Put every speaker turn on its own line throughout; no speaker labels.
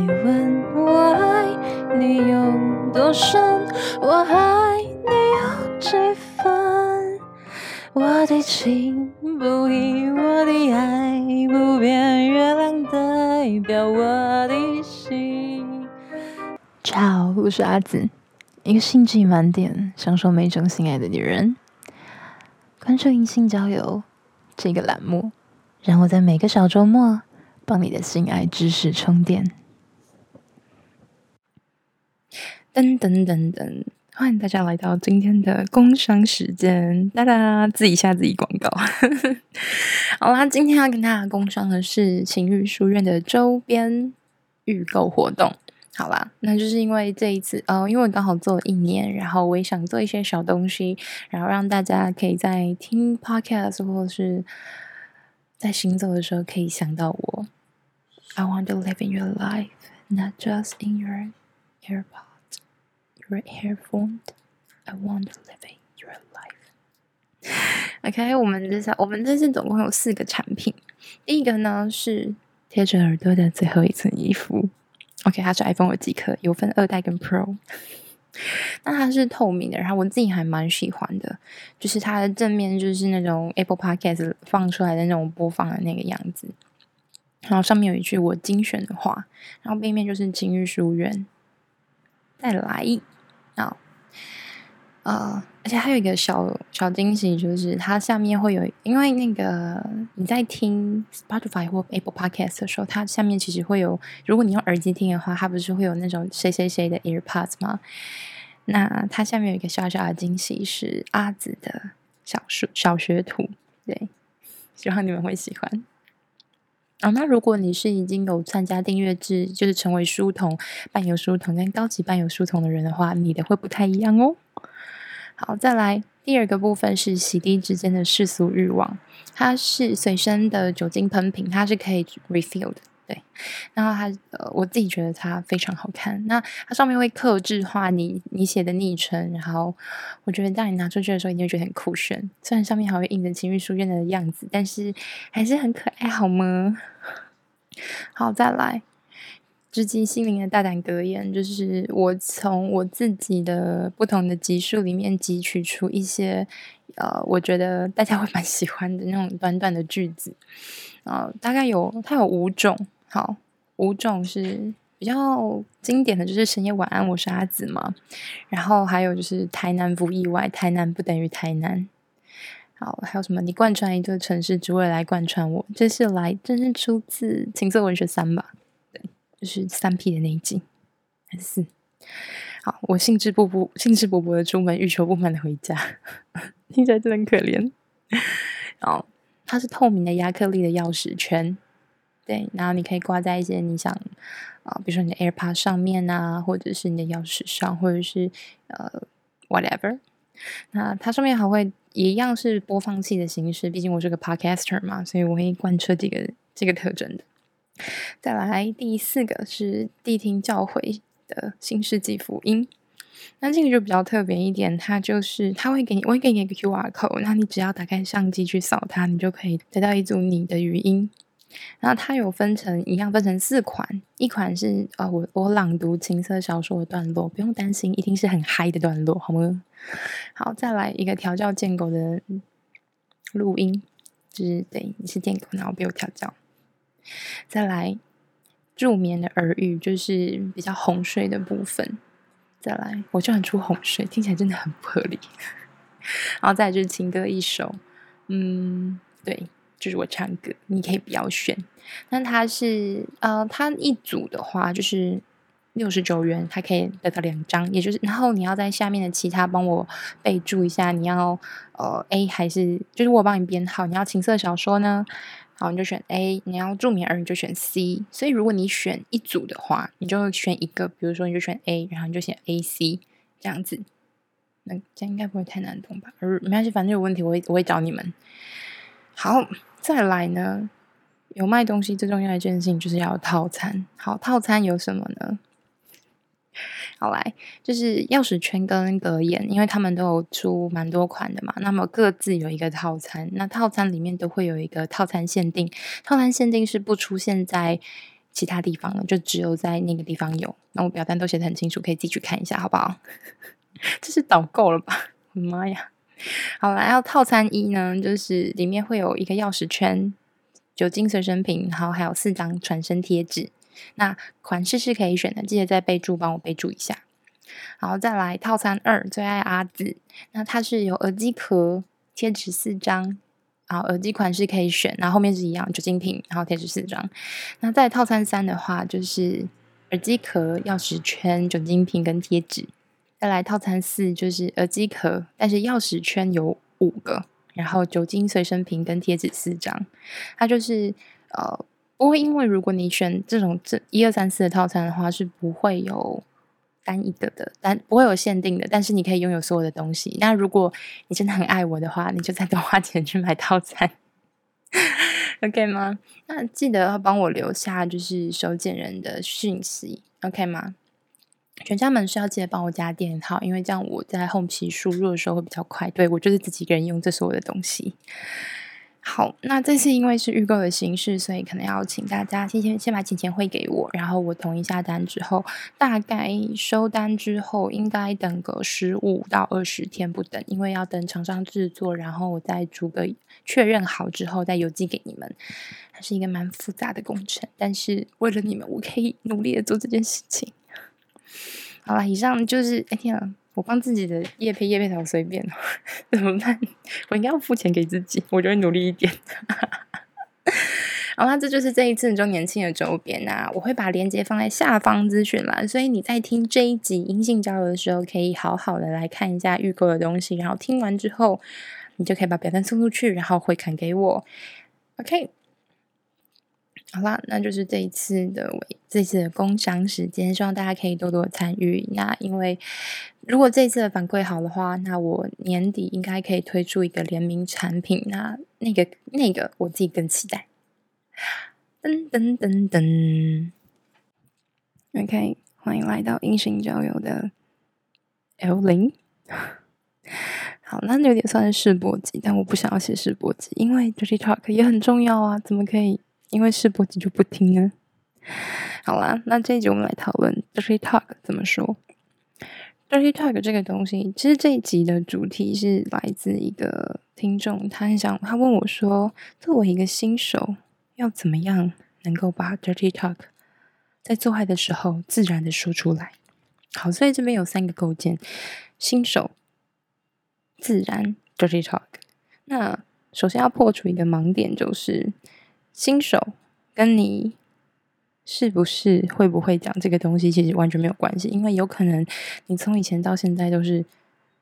你问我爱你有多深，我爱你有几分？我的情不移，我的爱不变，月亮代表我的心。好我是阿紫，一个兴致满点、享受每种性爱的女人。关注隐性交友这个栏目，让我在每个小周末帮你的性爱知。识充电。噔噔噔噔，欢迎大家来到今天的工商时间，哒哒，自己下自己广告。好啦，今天要跟大家工商的是情欲书院的周边预购活动。好啦，那就是因为这一次，呃，因为我刚好做了一年，然后我也想做一些小东西，然后让大家可以在听 podcast 或者是在行走的时候可以想到我。I want to live in your life, not just in your AirPods. Right here, phone. I want living your life. OK，我们这次我们这次总共有四个产品。第一个呢是贴着耳朵的最后一层衣服。OK，它是 iPhone 耳机壳，有分二代跟 Pro。那它是透明的，然后我自己还蛮喜欢的，就是它的正面就是那种 Apple Podcast 放出来的那种播放的那个样子，然后上面有一句我精选的话，然后背面就是情欲书院。再来。啊，而且还有一个小小惊喜，就是它下面会有，因为那个你在听 Spotify 或 Apple Podcast 的时候，它下面其实会有，如果你用耳机听的话，它不是会有那种谁谁谁的 AirPods 吗？那它下面有一个小小的惊喜，是阿紫的小学小学徒，对，希望你们会喜欢。啊、那如果你是已经有参加订阅制，就是成为书童、伴游书童跟高级伴游书童的人的话，你的会不太一样哦。好，再来第二个部分是洗涤之间的世俗欲望，它是随身的酒精喷瓶，它是可以 refill 的。对，然后它呃，我自己觉得它非常好看。那它上面会刻制化你你写的昵称，然后我觉得当你拿出去的时候，你会觉得很酷炫。虽然上面还会印着情欲书院的样子，但是还是很可爱，好吗？好，再来，直击心灵的大胆格言，就是我从我自己的不同的集数里面汲取出一些呃，我觉得大家会蛮喜欢的那种短短的句子，呃，大概有它有五种。好，五种是比较经典的就是深夜晚安，我是阿紫嘛。然后还有就是台南不意外，台南不等于台南。好，还有什么？你贯穿一座城市，只为来贯穿我。这是来，这是出自《情色文学三》吧？对，就是三 P 的那一集还是四？好，我兴致勃勃，兴致勃勃的出门，欲求不满的回家，听起来真的很可怜。好，它是透明的亚克力的钥匙圈。对，然后你可以挂在一些你想啊、比如说你的 AirPod 上面啊，或者是你的钥匙上，或者是呃 whatever。那它上面还会一样是播放器的形式，毕竟我是个 Podcaster 嘛，所以我会贯彻这个这个特征的。再来第四个是谛听教会的新世纪福音，那这个就比较特别一点，它就是它会给你，我会给你一个 QR code，那你只要打开相机去扫它，你就可以得到一组你的语音。然后它有分成一样分成四款，一款是啊、我我朗读情色小说的段落，不用担心，一定是很嗨的段落，好吗？好，再来一个调教建狗的录音，就是对你是贱狗，然后被我调教。再来助眠的耳语，就是比较哄睡的部分。再来，我就很出哄睡，听起来真的很不合理。然后再就是情歌一首，嗯，对。就是我唱歌，你可以不要选。那它是呃，它一组的话就是六十九元，它可以得到两张，也就是然后你要在下面的其他帮我备注一下，你要呃 A 还是就是我帮你编号，你要情色小说呢，好，你就选 A，你要助眠儿你就选 C。所以如果你选一组的话，你就选一个，比如说你就选 A，然后你就选 A C 这样子，那这样应该不会太难懂吧？而没关系，反正有问题我会我会找你们。好。再来呢，有卖东西最重要的一件事情就是要套餐。好，套餐有什么呢？好来，就是钥匙圈跟格言，因为他们都有出蛮多款的嘛，那么各自有一个套餐。那套餐里面都会有一个套餐限定，套餐限定是不出现在其他地方了，就只有在那个地方有。那我表单都写的很清楚，可以自己去看一下，好不好？这是导购了吧？妈呀！好了，然后套餐一呢，就是里面会有一个钥匙圈、酒精随身瓶，然后还有四张传声贴纸。那款式是可以选的，记得在备注帮我备注一下。然后再来套餐二，最爱阿紫，那它是有耳机壳、贴纸四张。然后耳机款式可以选，然后后面是一样酒精瓶，然后贴纸四张。那在套餐三的话，就是耳机壳、钥匙圈、酒精瓶跟贴纸。再来套餐四就是耳机壳，但是钥匙圈有五个，然后酒精随身瓶跟贴纸四张。它就是呃，不会因为如果你选这种这一二三四的套餐的话，是不会有。单一个的，但不会有限定的，但是你可以拥有所有的东西。那如果你真的很爱我的话，你就再多花钱去买套餐，OK 吗？那记得要帮我留下就是收件人的讯息，OK 吗？全家门是要记得帮我加电号，因为这样我在后期输入的时候会比较快。对，我就是自己一个人用这所有的东西。好，那这次因为是预购的形式，所以可能要请大家先先先把钱钱汇给我，然后我同意下单之后，大概收单之后应该等个十五到二十天不等，因为要等厂商制作，然后我再逐个确认好之后再邮寄给你们，还是一个蛮复杂的工程，但是为了你们，我可以努力的做这件事情。好了，以上就是，哎天啊。我帮自己的叶配叶配好随便，怎么办？我应该要付钱给自己，我就会努力一点。好啦，这就是这一次周年庆的周边啊！我会把链接放在下方资讯栏，所以你在听这一集阴性交流的时候，可以好好的来看一下预购的东西，然后听完之后，你就可以把表单送出去，然后回款给我。OK。好啦，那就是这一次的这次的工商时间，希望大家可以多多参与。那因为如果这一次的反馈好的话，那我年底应该可以推出一个联名产品。那那个那个我自己更期待。噔噔噔噔，OK，欢迎来到阴性交友的 L 零。好，那有点算是试播集，但我不想要写试播集，因为 Dirty Talk 也很重要啊，怎么可以？因为试播集就不听呢。好啦，那这一集我们来讨论 Dirty Talk 怎么说。Dirty Talk 这个东西，其实这一集的主题是来自一个听众，他很想，他问我说，作为一个新手，要怎么样能够把 Dirty Talk 在做爱的时候自然的说出来？好，所以这边有三个构建：新手、自然、Dirty Talk。那首先要破除一个盲点，就是。新手跟你是不是会不会讲这个东西，其实完全没有关系，因为有可能你从以前到现在都是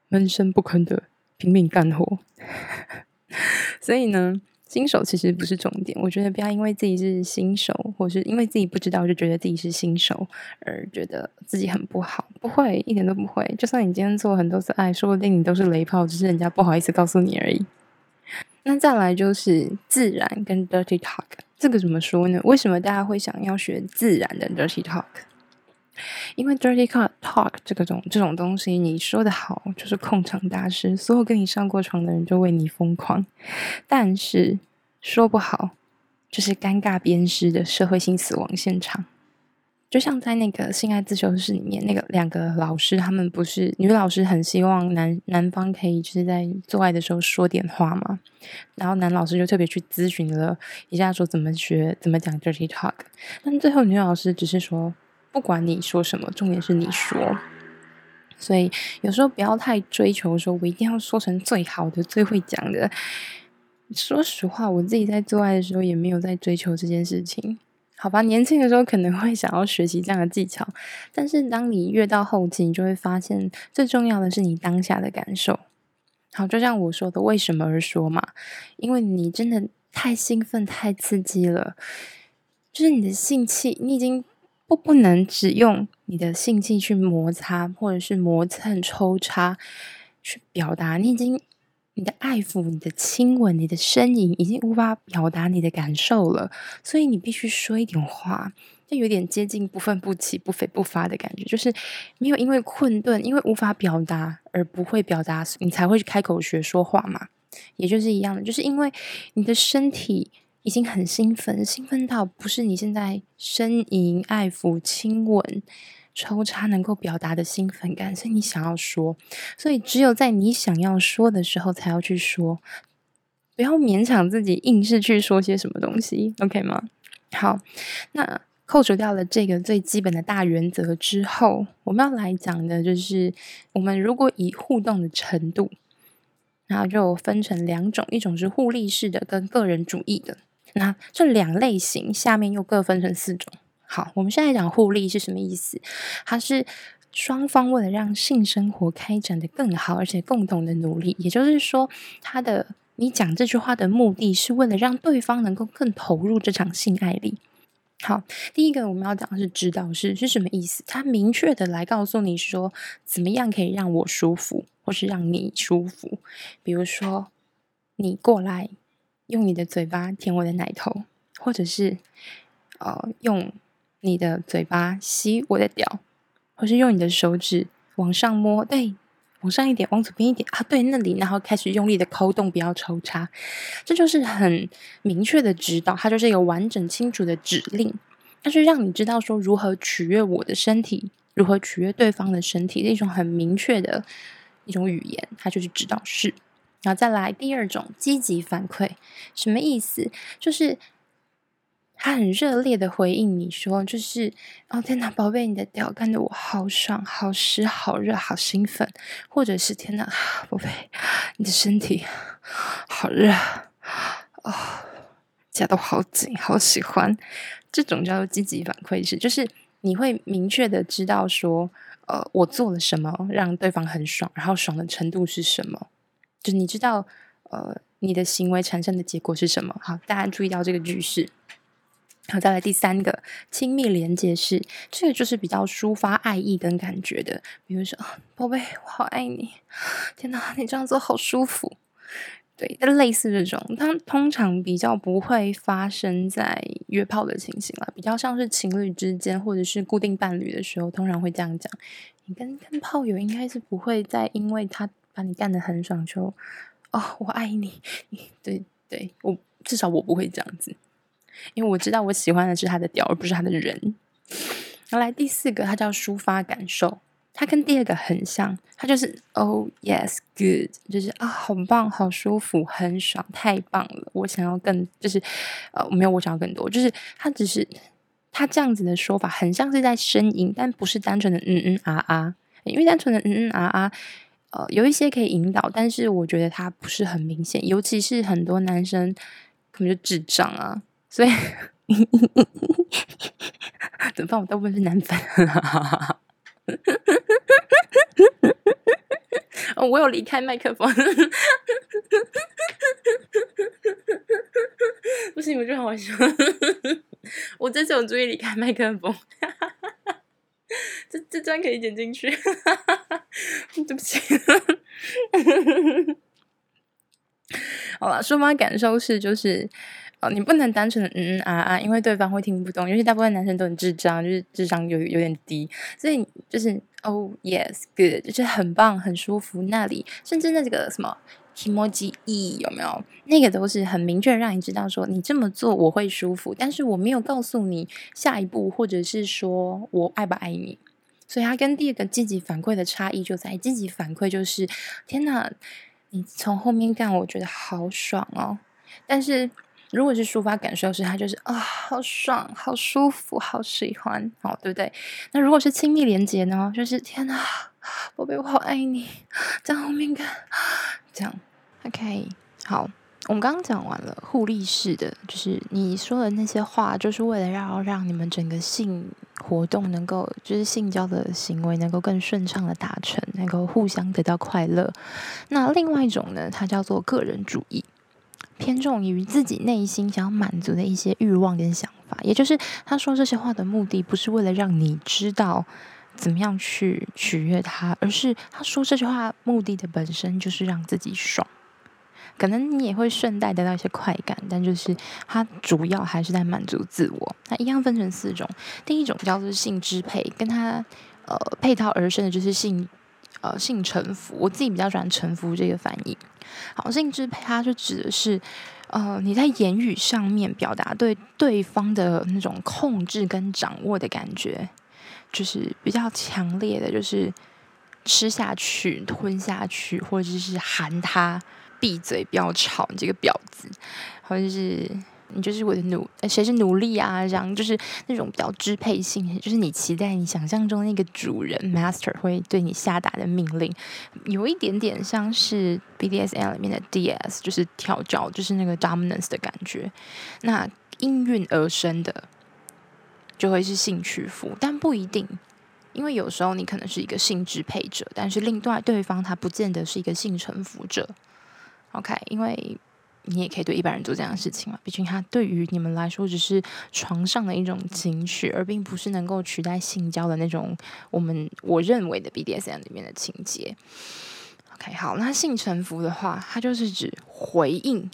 闷声不吭的拼命干活，所以呢，新手其实不是重点。我觉得不要因为自己是新手，或是因为自己不知道就觉得自己是新手而觉得自己很不好，不会，一点都不会。就算你今天做很多次爱，说不定你都是雷炮，只是人家不好意思告诉你而已。那再来就是自然跟 dirty talk，这个怎么说呢？为什么大家会想要学自然的 dirty talk？因为 dirty talk talk 这个种这种东西，你说的好就是控场大师，所有跟你上过床的人就为你疯狂；但是说不好，就是尴尬鞭尸的社会性死亡现场。就像在那个性爱自修室里面，那个两个老师，他们不是女老师很希望男男方可以就是在做爱的时候说点话嘛，然后男老师就特别去咨询了一下，说怎么学怎么讲 dirty talk，但最后女老师只是说，不管你说什么，重点是你说，所以有时候不要太追求说我一定要说成最好的、最会讲的。说实话，我自己在做爱的时候也没有在追求这件事情。好吧，年轻的时候可能会想要学习这样的技巧，但是当你越到后期，你就会发现最重要的是你当下的感受。好，就像我说的，为什么而说嘛？因为你真的太兴奋、太刺激了，就是你的性器，你已经不不能只用你的性器去摩擦，或者是磨蹭、抽插去表达，你已经。你的爱抚、你的亲吻、你的呻吟，已经无法表达你的感受了，所以你必须说一点话，就有点接近不愤不启、不悱不发的感觉，就是没有因为困顿、因为无法表达而不会表达，你才会开口学说话嘛，也就是一样的，就是因为你的身体已经很兴奋，兴奋到不是你现在呻吟、爱抚、亲吻、抽插能够表达的兴奋感，所以你想要说，所以只有在你想要说的时候才要去说，不要勉强自己硬是去说些什么东西，OK 吗？好，那扣除掉了这个最基本的大原则之后，我们要来讲的就是，我们如果以互动的程度。然后就分成两种，一种是互利式的，跟个人主义的。那这两类型下面又各分成四种。好，我们现在讲互利是什么意思？它是双方为了让性生活开展得更好，而且共同的努力。也就是说，他的你讲这句话的目的是为了让对方能够更投入这场性爱里。好，第一个我们要讲的是指导式是什么意思？他明确的来告诉你说，怎么样可以让我舒服。或是让你舒服，比如说你过来用你的嘴巴舔我的奶头，或者是呃用你的嘴巴吸我的屌，或是用你的手指往上摸，对，往上一点，往左边一点啊，对，那里，然后开始用力的抠动，不要抽插，这就是很明确的指导，它就是一个完整清楚的指令，它是让你知道说如何取悦我的身体，如何取悦对方的身体，是一种很明确的。一种语言，它就是指导式。然后再来第二种积极反馈，什么意思？就是他很热烈的回应你说，就是哦天哪，宝贝，你的屌干得我好爽、好湿、好热、好兴奋，或者是天哪，宝贝，你的身体好热，哦，夹得好紧，好喜欢。这种叫做积极反馈式，就是你会明确的知道说。呃，我做了什么让对方很爽，然后爽的程度是什么？就是你知道，呃，你的行为产生的结果是什么？好，大家注意到这个句式。好，再来第三个，亲密连接式，这个就是比较抒发爱意跟感觉的，比如说，宝贝，我好爱你，天哪，你这样做好舒服。对，类似这种，它通常比较不会发生在约炮的情形了，比较像是情侣之间或者是固定伴侣的时候，通常会这样讲。你跟跟炮友应该是不会再因为他把你干得很爽就，哦，我爱，你 对对，我至少我不会这样子，因为我知道我喜欢的是他的屌，而不是他的人。然后来第四个，它叫抒发感受。它跟第二个很像，它就是 Oh yes, good，就是啊，好棒，好舒服，很爽，太棒了。我想要更，就是呃，没有，我想要更多。就是它只是它这样子的说法，很像是在呻吟，但不是单纯的嗯嗯啊啊。因为单纯的嗯嗯啊啊，呃，有一些可以引导，但是我觉得它不是很明显，尤其是很多男生可能就智障啊，所以怎么办？我大部分是男粉。哦，我有离开麦克风，不行，我觉得好笑。我这次有注意离开麦克风，这这段可以剪进去。对不起。好了，抒发感受是就是。哦，你不能单纯的嗯嗯啊啊，因为对方会听不懂，因为大部分男生都很智障，就是智商有有点低，所以就是 Oh，yes，good，就是很棒，很舒服。那里甚至那这个什么 emoji 有没有？那个都是很明确让你知道说你这么做我会舒服，但是我没有告诉你下一步，或者是说我爱不爱你。所以它跟第二个积极反馈的差异就在积极反馈就是天哪，你从后面干我觉得好爽哦，但是。如果是抒发感受是，他就是啊、好爽，好舒服，好喜欢，哦，对不对？那如果是亲密连接呢？就是天哪，宝贝，我好爱你，在后面看，这样，OK，好，我们刚刚讲完了互利式的，就是你说的那些话，就是为了要让你们整个性活动能够，就是性交的行为能够更顺畅的达成，能够互相得到快乐。那另外一种呢，它叫做个人主义。偏重于自己内心想要满足的一些欲望跟想法，也就是他说这些话的目的，不是为了让你知道怎么样去取悦他，而是他说这句话目的的本身就是让自己爽。可能你也会顺带得到一些快感，但就是他主要还是在满足自我。那一样分成四种，第一种叫做性支配，跟他呃配套而生的就是性。呃，性臣服，我自己比较喜欢“臣服”这个翻译。好，性支配它就指的是，呃，你在言语上面表达对对方的那种控制跟掌握的感觉，就是比较强烈的，就是吃下去、吞下去，或者是喊他闭嘴、不要吵，你这个婊子，或者是。你就是我的奴，谁是奴隶啊？这样就是那种比较支配性，就是你期待你想象中那个主人 master 会对你下达的命令，有一点点像是 BDSM 里面的 DS，就是调教，就是那个 dominance 的感觉。那应运而生的就会是性屈服，但不一定，因为有时候你可能是一个性支配者，但是另外对方他不见得是一个性臣服者。OK，因为。你也可以对一般人做这样的事情嘛？毕竟它对于你们来说只是床上的一种情趣，而并不是能够取代性交的那种我们我认为的 BDSM 里面的情节。OK，好，那性臣服的话，它就是指回应，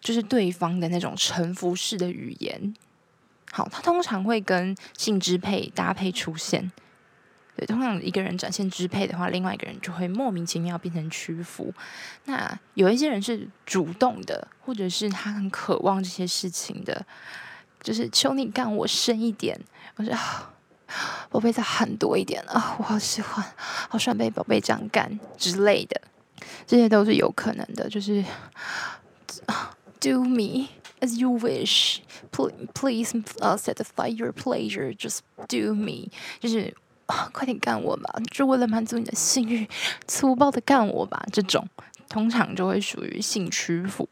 就是对方的那种臣服式的语言。好，它通常会跟性支配搭配出现。对，通常一个人展现支配的话，另外一个人就会莫名其妙变成屈服。那有一些人是主动的，或者是他很渴望这些事情的，就是求你干我深一点，我说宝贝再喊多一点啊，我好喜欢，好喜欢被宝贝这样干之类的，这些都是有可能的。就是 Do me as you wish, please, please, uh, satisfy your pleasure. Just do me，就是。啊，快点干我吧！就为了满足你的性欲，粗暴的干我吧！这种通常就会属于性屈服。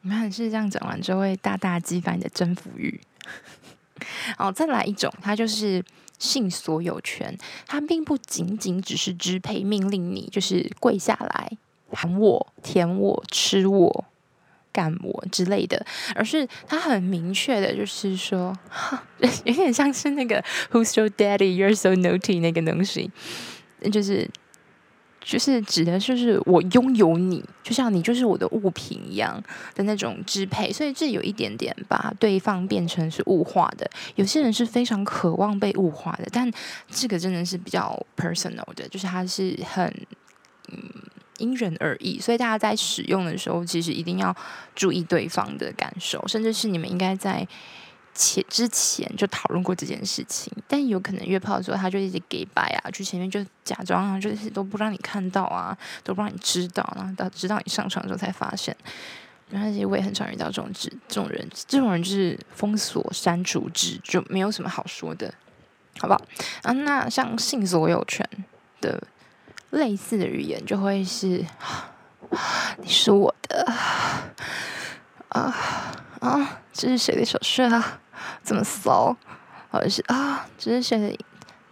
你看，是这样讲完之后会大大激发你的征服欲。好，再来一种，它就是性所有权。它并不仅仅只是支配、命令你，就是跪下来喊我、舔我、吃我。干我之类的，而是他很明确的，就是说，有点像是那个 Who's so daddy? You're so naughty 那个东西，就是就是指的就是我拥有你，就像你就是我的物品一样的那种支配，所以这有一点点把对方变成是物化的。有些人是非常渴望被物化的，但这个真的是比较 personal 的，就是他是很。因人而异，所以大家在使用的时候，其实一定要注意对方的感受，甚至是你们应该在前之前就讨论过这件事情。但有可能约炮的时候，他就一直给白啊，去前面就假装啊，就是都不让你看到啊，都不让你知道，然后到直到你上床的时候才发现。然后其实我也很常遇到这种这种人，这种人就是封锁、删除制，就没有什么好说的，好不好？啊，那像性所有权的。类似的语言就会是，你是我的，啊啊，这是谁的手势啊？这么骚，或者是啊，这是谁的？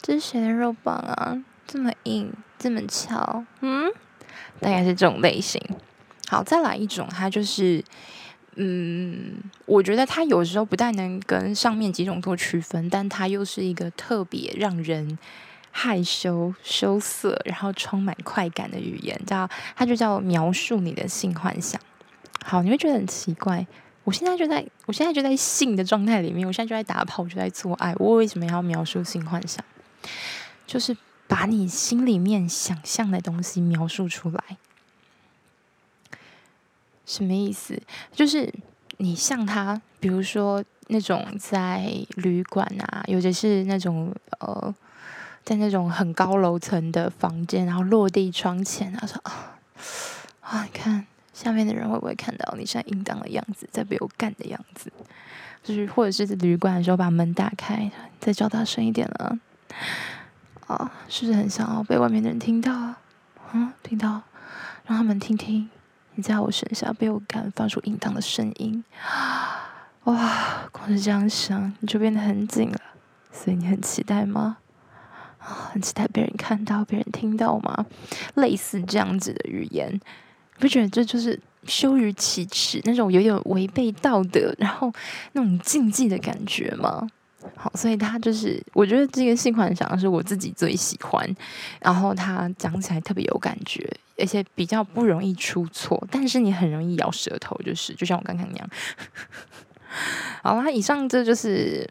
这是谁的肉棒啊？这么硬，这么翘，嗯，大概是这种类型。好，再来一种，它就是，嗯，我觉得它有时候不太能跟上面几种做区分，但它又是一个特别让人。害羞、羞涩，然后充满快感的语言，叫它就叫描述你的性幻想。好，你会觉得很奇怪，我现在就在我现在就在性的状态里面，我现在就在打炮，我就在做爱，我为什么要描述性幻想？就是把你心里面想象的东西描述出来。什么意思？就是你像他，比如说那种在旅馆啊，有的是那种呃。在那种很高楼层的房间，然后落地窗前，他说：“啊啊，你看下面的人会不会看到你现在淫荡的样子，在被我干的样子？就是或者是旅馆的时候把门打开，再叫大声一点了。啊，是不是很想要被外面的人听到啊？嗯，听到，让他们听听你在我身下被我干发出应当的声音。哇，光是这样想，你就变得很紧了。所以你很期待吗？”很期待被人看到、被人听到吗？类似这样子的语言，不觉得这就是羞于启齿那种有点违背道德，然后那种禁忌的感觉吗？好，所以他就是，我觉得这个性幻想是我自己最喜欢，然后他讲起来特别有感觉，而且比较不容易出错，但是你很容易咬舌头，就是就像我刚刚那样。好啦，以上这就是。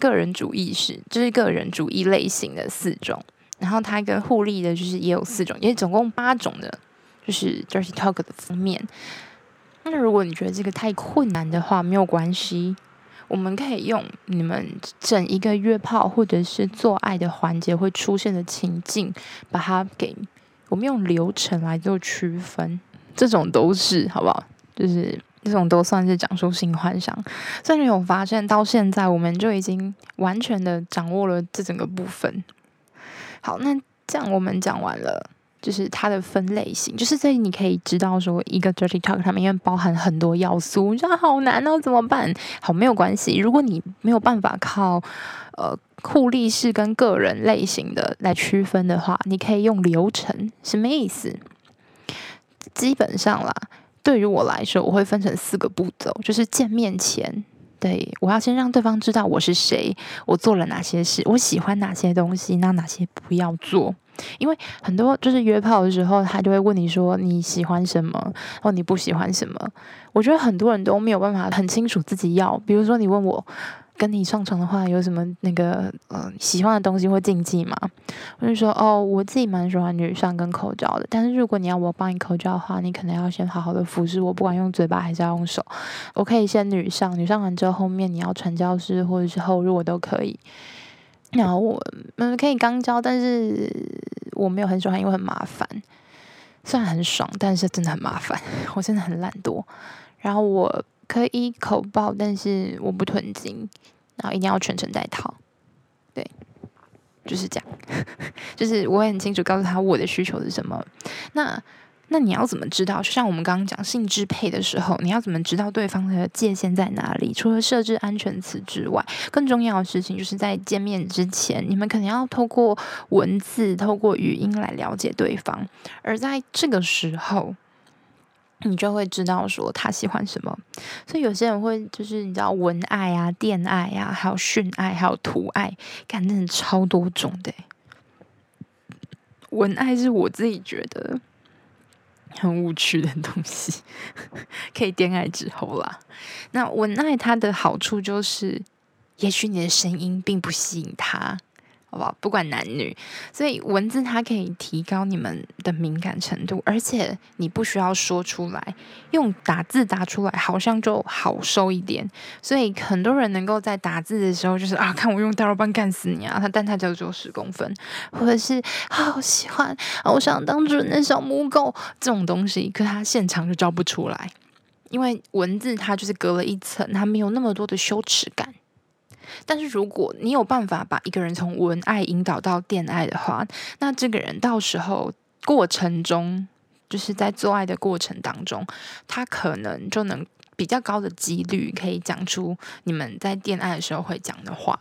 个人主义是，就是个人主义类型的四种，然后它跟互利的，就是也有四种，也总共八种的，就是 dirty talk 的封面。那如果你觉得这个太困难的话，没有关系，我们可以用你们整一个约炮或者是做爱的环节会出现的情境，把它给我们用流程来做区分，这种都是好不好？就是这种都算是讲述性幻想。所以你有发现到现在，我们就已经完全的掌握了这整个部分。好，那这样我们讲完了。就是它的分类型，就是这你可以知道说，一个 dirty talk 它里面包含很多要素，你觉得好难哦，怎么办？好，没有关系，如果你没有办法靠呃互利式跟个人类型的来区分的话，你可以用流程，什么意思？基本上啦，对于我来说，我会分成四个步骤，就是见面前，对，我要先让对方知道我是谁，我做了哪些事，我喜欢哪些东西，那哪些不要做。因为很多就是约炮的时候，他就会问你说你喜欢什么，或你不喜欢什么。我觉得很多人都没有办法很清楚自己要。比如说你问我跟你上床的话有什么那个呃喜欢的东西或禁忌吗？我就说哦，我自己蛮喜欢女上跟口交的。但是如果你要我帮你口交的话，你可能要先好好的服侍我，不管用嘴巴还是要用手。我可以先女上，女上完之后后面你要传教士或者是后入我都可以。然后我嗯可以刚交，但是我没有很喜欢，因为很麻烦。虽然很爽，但是真的很麻烦。我真的很懒惰。然后我可以口爆，但是我不吞金。然后一定要全程带套。对，就是这样。就是我也很清楚告诉他我的需求是什么。那。那你要怎么知道？就像我们刚刚讲性支配的时候，你要怎么知道对方的界限在哪里？除了设置安全词之外，更重要的事情就是在见面之前，你们可能要透过文字、透过语音来了解对方。而在这个时候，你就会知道说他喜欢什么。所以有些人会就是你知道文爱啊、电爱啊，还有训爱，还有图爱，感觉超多种的。文爱是我自己觉得。很无趣的东西，可以恋爱之后啦。那文爱它的好处就是，也许你的声音并不吸引他。好不好？不管男女，所以文字它可以提高你们的敏感程度，而且你不需要说出来，用打字打出来好像就好受一点。所以很多人能够在打字的时候，就是啊，看我用大肉棒干死你啊！他 但他就只有十公分，或者是好喜欢，我想当主人的小母狗这种东西，可他现场就交不出来，因为文字它就是隔了一层，它没有那么多的羞耻感。但是如果你有办法把一个人从文爱引导到电爱的话，那这个人到时候过程中，就是在做爱的过程当中，他可能就能比较高的几率可以讲出你们在电爱的时候会讲的话。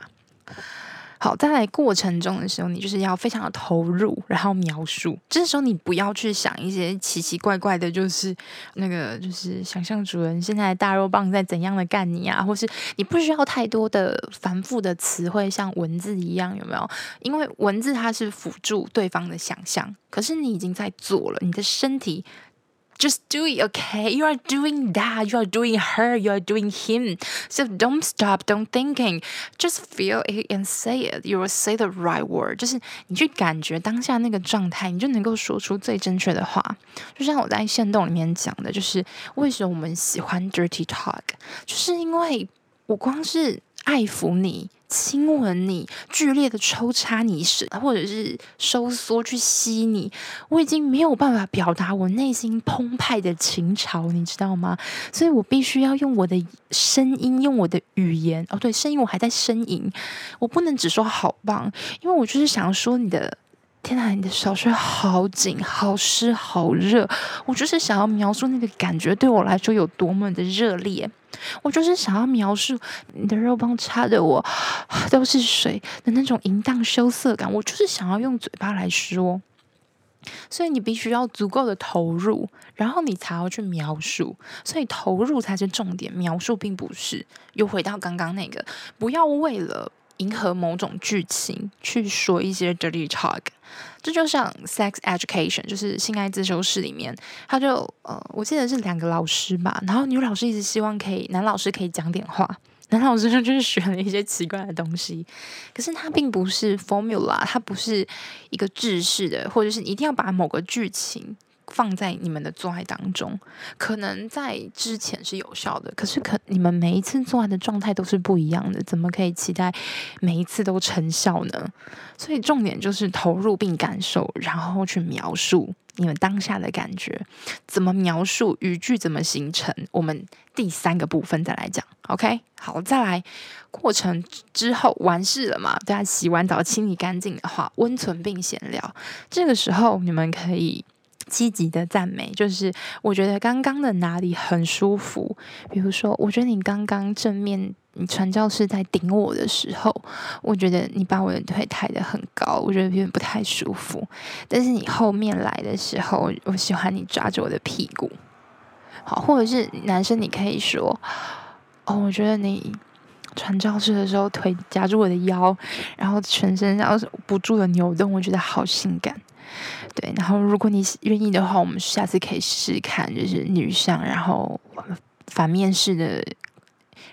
好，在过程中的时候，你就是要非常的投入，然后描述。这时候你不要去想一些奇奇怪怪的，就是那个，就是想象主人现在大肉棒在怎样的干你啊，或是你不需要太多的繁复的词汇，像文字一样，有没有？因为文字它是辅助对方的想象，可是你已经在做了，你的身体。Just do it, okay? You are doing that. You are doing her. You are doing him. So don't stop. Don't thinking. Just feel it and say it. You will say the right word. 就是你去感觉当下那个状态，你就能够说出最正确的话。就像我在限动里面讲的，就是为什么我们喜欢 dirty talk，就是因为我光是爱抚你。 亲吻你，剧烈的抽插你时，或者是收缩去吸你，我已经没有办法表达我内心澎湃的情潮，你知道吗？所以我必须要用我的声音，用我的语言。哦，对，声音我还在呻吟，我不能只说好棒，因为我就是想说你的。天哪，你的小穴好紧、好湿、好热！我就是想要描述那个感觉对我来说有多么的热烈。我就是想要描述你的肉棒插的我 都是水的那种淫荡羞涩感。我就是想要用嘴巴来说，所以你必须要足够的投入，然后你才要去描述。所以投入才是重点，描述并不是。又回到刚刚那个，不要为了。迎合某种剧情去说一些 dirty talk，这就像 sex education，就是性爱自修室里面，他就呃，我记得是两个老师吧，然后女老师一直希望可以男老师可以讲点话，男老师就就是选了一些奇怪的东西，可是它并不是 formula，它不是一个制式的，或者是你一定要把某个剧情放在你们的做爱当中，可能在之前是有效的，可是可你们每一次做爱的状态都是不一样的，怎么可以期待每一次都成效呢？所以重点就是投入并感受，然后去描述你们当下的感觉，怎么描述，语句怎么形成，我们第三个部分再来讲。OK，好，再来过程之后完事了嘛？大家洗完澡清理干净的话，温存并闲聊，这个时候你们可以。积极的赞美，就是我觉得刚刚的哪里很舒服。比如说，我觉得你刚刚正面你传教士在顶我的时候，我觉得你把我的腿抬得很高，我觉得有点不太舒服。但是你后面来的时候，我喜欢你抓着我的屁股。好，或者是男生，你可以说：“哦，我觉得你传教士的时候腿夹住我的腰，然后全身然后不住的扭动，我觉得好性感。”对，然后如果你愿意的话，我们下次可以试试看，就是女上，然后反面式的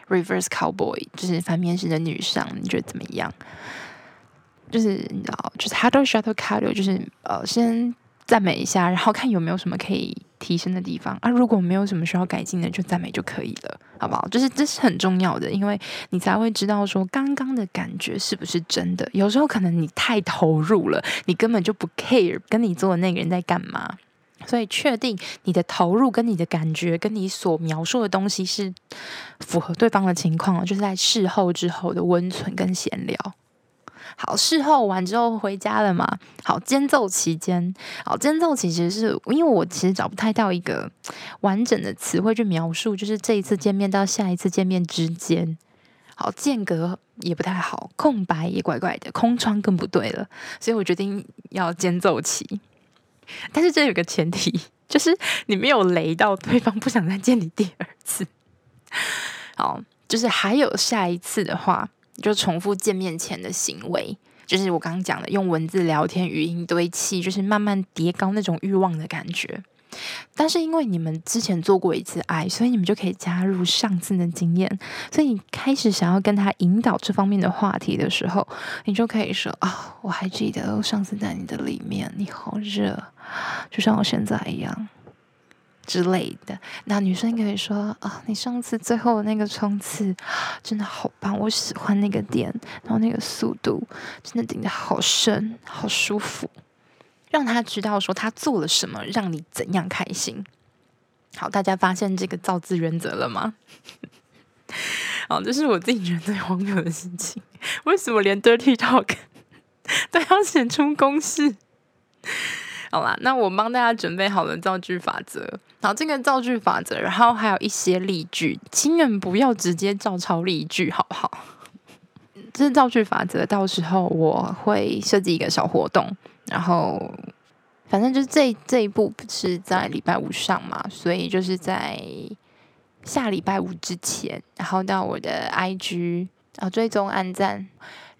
reverse cowboy，就是反面式的女上，你觉得怎么样？就是你知道，就是 hello shuttle cardio，就是呃，先赞美一下，然后看有没有什么可以。提升的地方啊，如果没有什么需要改进的，就赞美就可以了，好不好？就是这是很重要的，因为你才会知道说刚刚的感觉是不是真的。有时候可能你太投入了，你根本就不 care 跟你做的那个人在干嘛。所以确定你的投入跟你的感觉跟你所描述的东西是符合对方的情况，就是在事后之后的温存跟闲聊。好，事后完之后回家了嘛？好，间奏期间，好，间奏其实是因为我其实找不太到一个完整的词汇去描述，就是这一次见面到下一次见面之间，好，间隔也不太好，空白也怪怪的，空窗更不对了，所以我决定要间奏期。但是这有个前提，就是你没有雷到对方不想再见你第二次。好，就是还有下一次的话。就重复见面前的行为，就是我刚刚讲的，用文字聊天、语音堆砌，就是慢慢叠高那种欲望的感觉。但是因为你们之前做过一次爱，所以你们就可以加入上次的经验。所以你开始想要跟他引导这方面的话题的时候，你就可以说：“啊、哦，我还记得上次在你的里面，你好热，就像我现在一样。”之类的，那女生可以说啊、你上次最后那个冲刺真的好棒，我喜欢那个点，然后那个速度真的顶得好深，好舒服，让他知道说他做了什么，让你怎样开心。好，大家发现这个造字原则了吗？好，这是我自己觉得最荒谬的事情，为什么连 dirty talk 都要写出公式？好啦，那我帮大家准备好了造句法则。好，这个造句法则，然后还有一些例句，请你不要直接照抄例句，好不好？这是造句法则，到时候我会设计一个小活动，然后反正就是这这一步是在礼拜五上嘛，所以就是在下礼拜五之前，然后到我的 IG 啊追踪按赞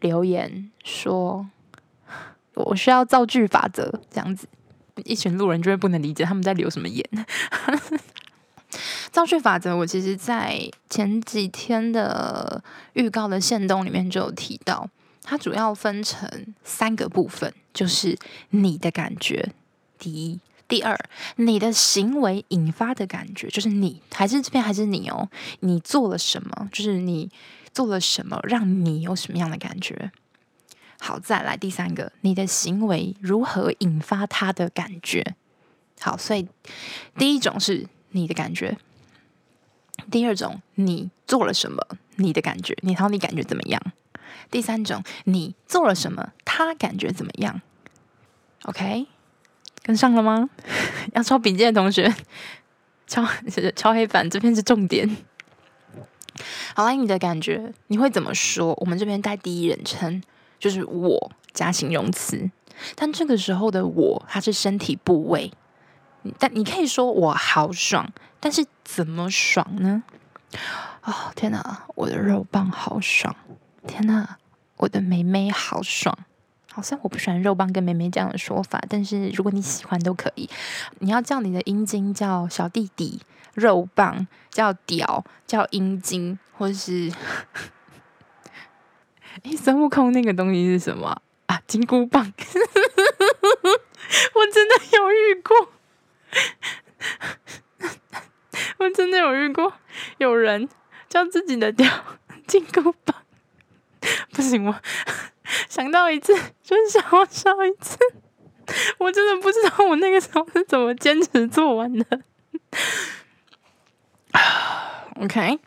留言说，我需要造句法则这样子。一群路人就会不能理解他们在留什么言。造句法则，我其实在前几天的预告的线动里面就有提到，它主要分成三个部分，就是你的感觉，第一；第二，你的行为引发的感觉，就是你还是这边还是你哦，你做了什么，就是你做了什么，让你有什么样的感觉。好，再来第三个，你的行为如何引发他的感觉？好，所以第一种是你的感觉，第二种你做了什么，你的感觉，你然后你感觉怎么样？第三种你做了什么，他感觉怎么样？OK，跟上了吗？要抄笔记的同学敲敲黑板，这边是重点。好，来你的感觉，你会怎么说？我们这边带第一人称。就是我加形容词，但这个时候的我，它是身体部位。但你可以说我好爽，但是怎么爽呢？哦，天哪，我的肉棒好爽！天哪，我的妹妹好爽！好像我不喜欢肉棒跟妹妹这样的说法，但是如果你喜欢都可以。你要叫你的阴茎叫小弟弟，肉棒叫屌，叫阴茎，或是。孙悟空那个东西是什么啊？金箍棒，我真的有遇过。我真的有遇过有人叫自己的屌金箍棒，不行，我想到一次就想要笑一次，我真的不知道我那个时候是怎么坚持做完的。OK，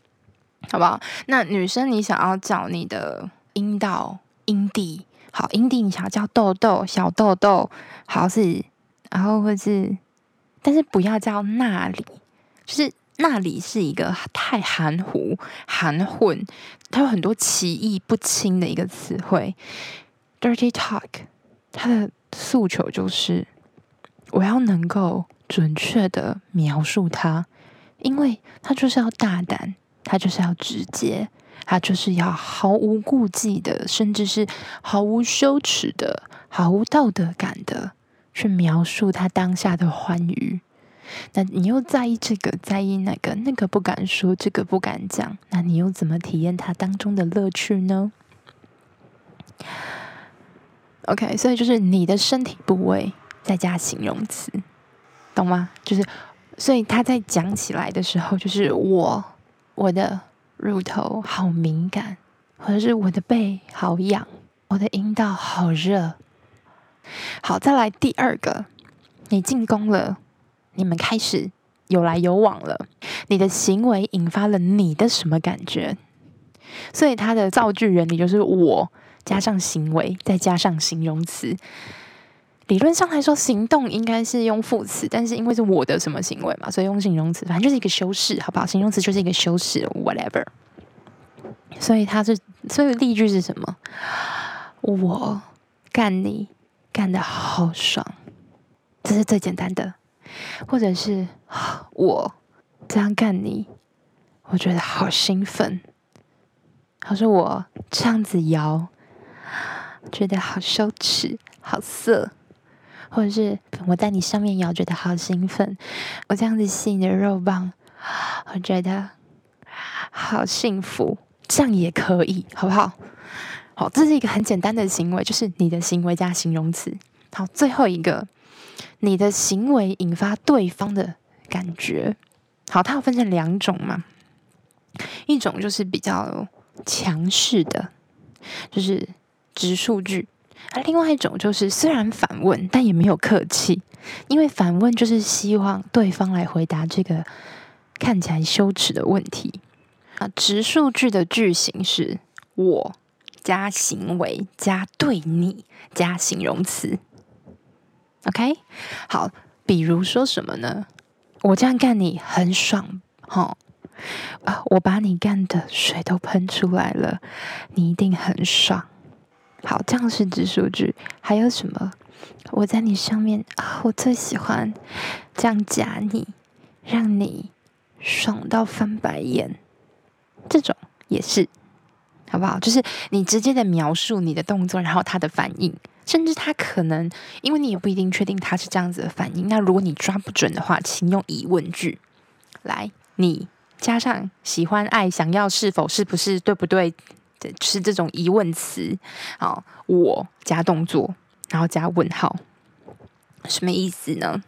好不好？那女生，你想要叫你的阴道、阴蒂，好，阴蒂你想要叫豆豆、小豆豆，好是，然后或是，但是不要叫那里，就是那里是一个太含糊、含混，它有很多歧义不清的一个词汇。Dirty talk，它的诉求就是我要能够准确的描述它。因为它就是要大胆，它就是要直接，他就是要毫无顾忌的，甚至是毫无羞耻的、毫无道德感的去描述他当下的欢愉。那你又在意这个，在意那个，那个不敢说，这个不敢讲，那你又怎么体验它当中的乐趣呢？OK，所以就是你的身体部位再加形容词，懂吗？就是。所以他在讲起来的时候，就是我我的乳头好敏感，或者是我的背好痒，我的阴道好热。好，再来第二个，你进攻了，你们开始有来有往了，你的行为引发了你的什么感觉？所以它的造句原理就是我加上行为，再加上形容词。理论上来说，行动应该是用副词，但是因为是我的什么行为嘛，所以用形容词，反正就是一个修饰，好不好？形容词就是一个修饰，whatever。所以它是，所以例句是什么？我干你干得好爽，这是最简单的。或者是我这样干你，我觉得好兴奋。他说我这样子摇，觉得好羞耻，好色。或者是我在你上面摇，觉得好兴奋；我这样子吸你的肉棒，我觉得好幸福。这样也可以，好不好？好，这是一个很简单的行为，就是你的行为加形容词。好，最后一个，你的行为引发对方的感觉。好，它要分成两种嘛，一种就是比较强势的，就是直述句。而另外一种就是，虽然反问，但也没有客气，因为反问就是希望对方来回答这个看起来羞耻的问题。啊，直述句的句型是我加行为加对你加形容词。OK，好，比如说什么呢？我这样干你很爽，齁，啊，我把你干的水都喷出来了，你一定很爽。好，这样是直述句。还有什么？我在你上面啊，我最喜欢这样夹你，让你爽到翻白眼。这种也是，好不好？就是你直接的描述你的动作，然后他的反应，甚至他可能，因为你也不一定确定他是这样子的反应。那如果你抓不准的话，请用疑问句来，你加上喜欢、爱、想要、是否、是不是、对不对？对，就是这种疑问词，好，我加动作，然后加问号，什么意思呢？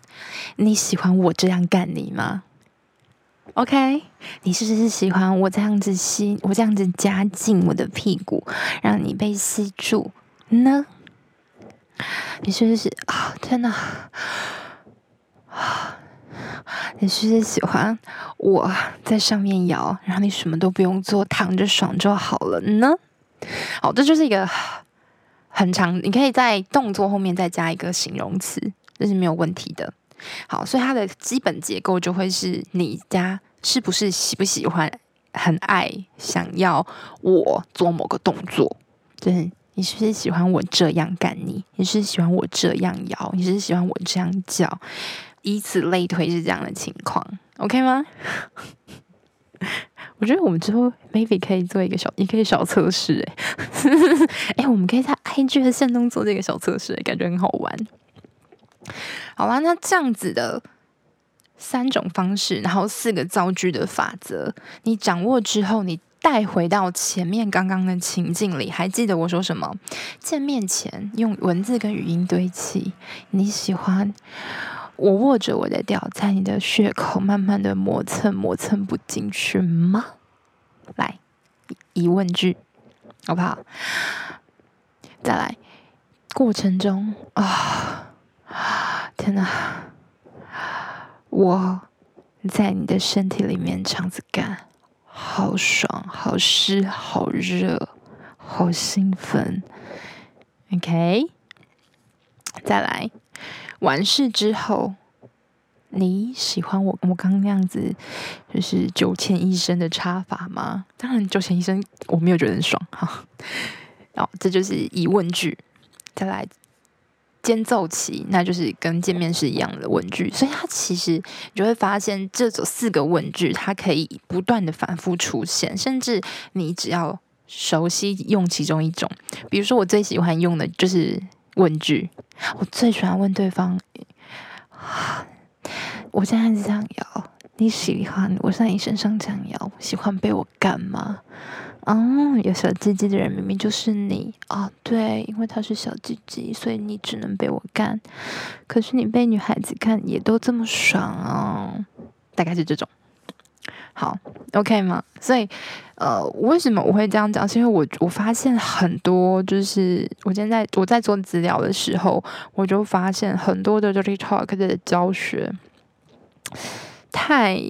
你喜欢我这样干你吗？OK，你是不是喜欢我这样子吸，我这样子夹紧我的屁股，让你被吸住呢？你是不是啊？天哪！啊！你是不是喜欢我在上面摇，然后你什么都不用做，躺着爽就好了呢？好，这就是一个很长，你可以在动作后面再加一个形容词，这是没有问题的。好，所以它的基本结构就会是你家是不是喜不喜欢、很爱、想要我做某个动作，就是你是不是喜欢我这样干你？你是喜欢我这样摇？你是喜欢我这样叫？以此类推是这样的情况，OK 吗？我觉得我们之后 maybe 可以做一个小，也可以小测试哎，哎，我们可以在 IG 的限动做这个小测试，感觉很好玩。好啦，那这样子的三种方式，然后四个造句的法则，你掌握之后，你带回到前面刚刚的情境里，还记得我说什么？见面前用文字跟语音堆砌，你喜欢。我握着我的屌，在你的血口慢慢的磨蹭，磨蹭不进去吗？来，疑问句，好不好？再来，过程中啊，天哪，我在你的身体里面这样子干，好爽，好湿，好热，好兴奋。OK，再来，完事之后，你喜欢我我刚那样子，就是九千一生的插法吗？当然，九千一生我没有觉得很爽哈。哦，这就是疑问句。再来，间奏期，那就是跟见面是一样的问句。所以它其实你就会发现，这种四个问句，它可以不断的反复出现，甚至你只要熟悉用其中一种。比如说，我最喜欢用的就是问句，我最喜欢问对方：我现在是这样摇，你喜欢我在你身上这样摇，喜欢被我干吗？哦，有小鸡鸡的人明明就是你哦，对，因为他是小鸡鸡，所以你只能被我干。可是你被女孩子看也都这么爽哦，大概是这种。好，OK 吗？所以，呃，为什么我会这样讲？是因为我我发现很多，就是我现在我在做资料的时候，我就发现很多的 Dirty Talk 的教学太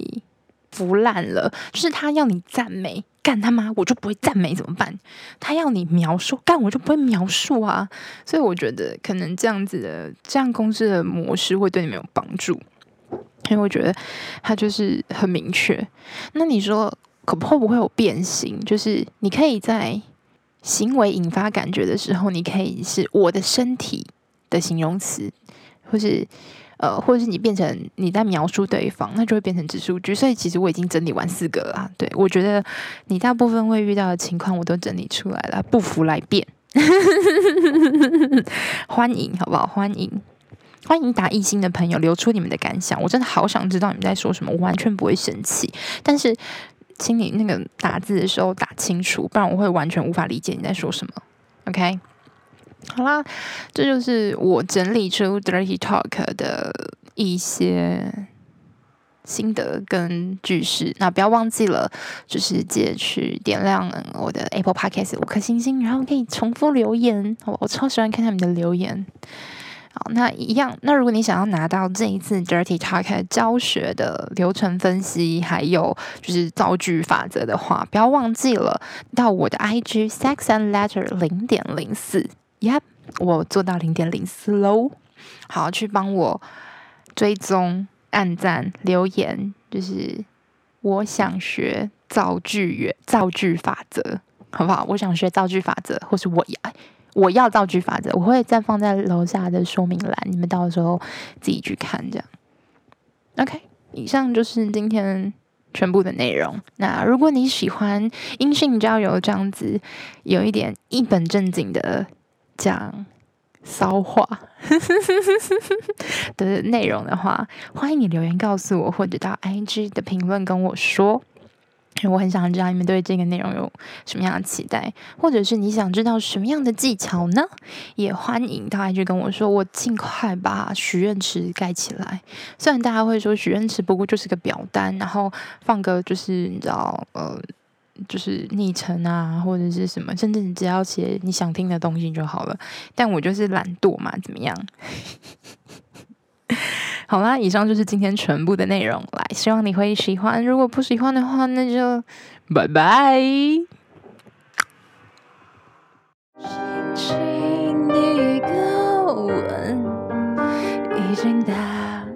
腐烂了，就是他要你赞美。干他妈，我就不会赞美怎么办？他要你描述，干我就不会描述啊。所以我觉得可能这样子的这样公司的模式会对你们有帮助，因为我觉得他就是很明确。那你说可会不会有变形？就是你可以在行为引发感觉的时候，你可以是我的身体的形容词，或是。呃，或者是你变成你在描述对方，那就会变成指数句。所以其实我已经整理完四个了。对，我觉得你大部分会遇到的情况，我都整理出来了。不服来辩，欢迎，好不好？欢迎，欢迎打一星的朋友留出你们的感想。我真的好想知道你们在说什么，我完全不会生气。但是，请你那个打字的时候打清楚，不然我会完全无法理解你在说什么。OK。好啦，这就是我整理出 Dirty Talk 的一些心得跟句式。那不要忘记了，就是记得去点亮我的 Apple Podcast 五颗星星，然后可以重复留言。好，我超喜欢看他们的留言。好，那一样。那如果你想要拿到这一次 Dirty Talk 教学的流程分析，还有就是造句法则的话，不要忘记了到我的 IG Sex and Letter 零点零四。Yep，我做到零点零四喽。好，去帮我追踪、按赞、留言，就是我想学造句语、造句法则，好不好？我想学造句法则，或是我也我要造句法则，我会再放在楼下的说明栏，你们到时候自己去看。这样，OK。以上就是今天全部的内容。那如果你喜欢音讯交友这样子，有一点一本正经的。讲骚话 的内容的话，欢迎你留言告诉我，或者到 IG 的评论跟我说。我很想知道你们对这个内容有什么样的期待，或者是你想知道什么样的技巧呢？也欢迎大家去跟我说，我尽快把许愿池盖起来。虽然大家会说许愿池不过就是个表单，然后放个就是你知道呃。就是昵称啊，或者是什么，甚至你只要写你想听的东西就好了。但我就是懒惰嘛，怎么样？好啦，以上就是今天全部的内容。来，希望你会喜欢。如果不喜欢的话，那就拜拜。轻轻一个吻，已经打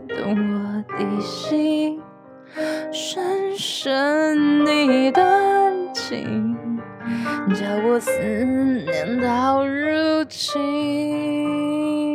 动我的心，深深你的。叫我思念到如今。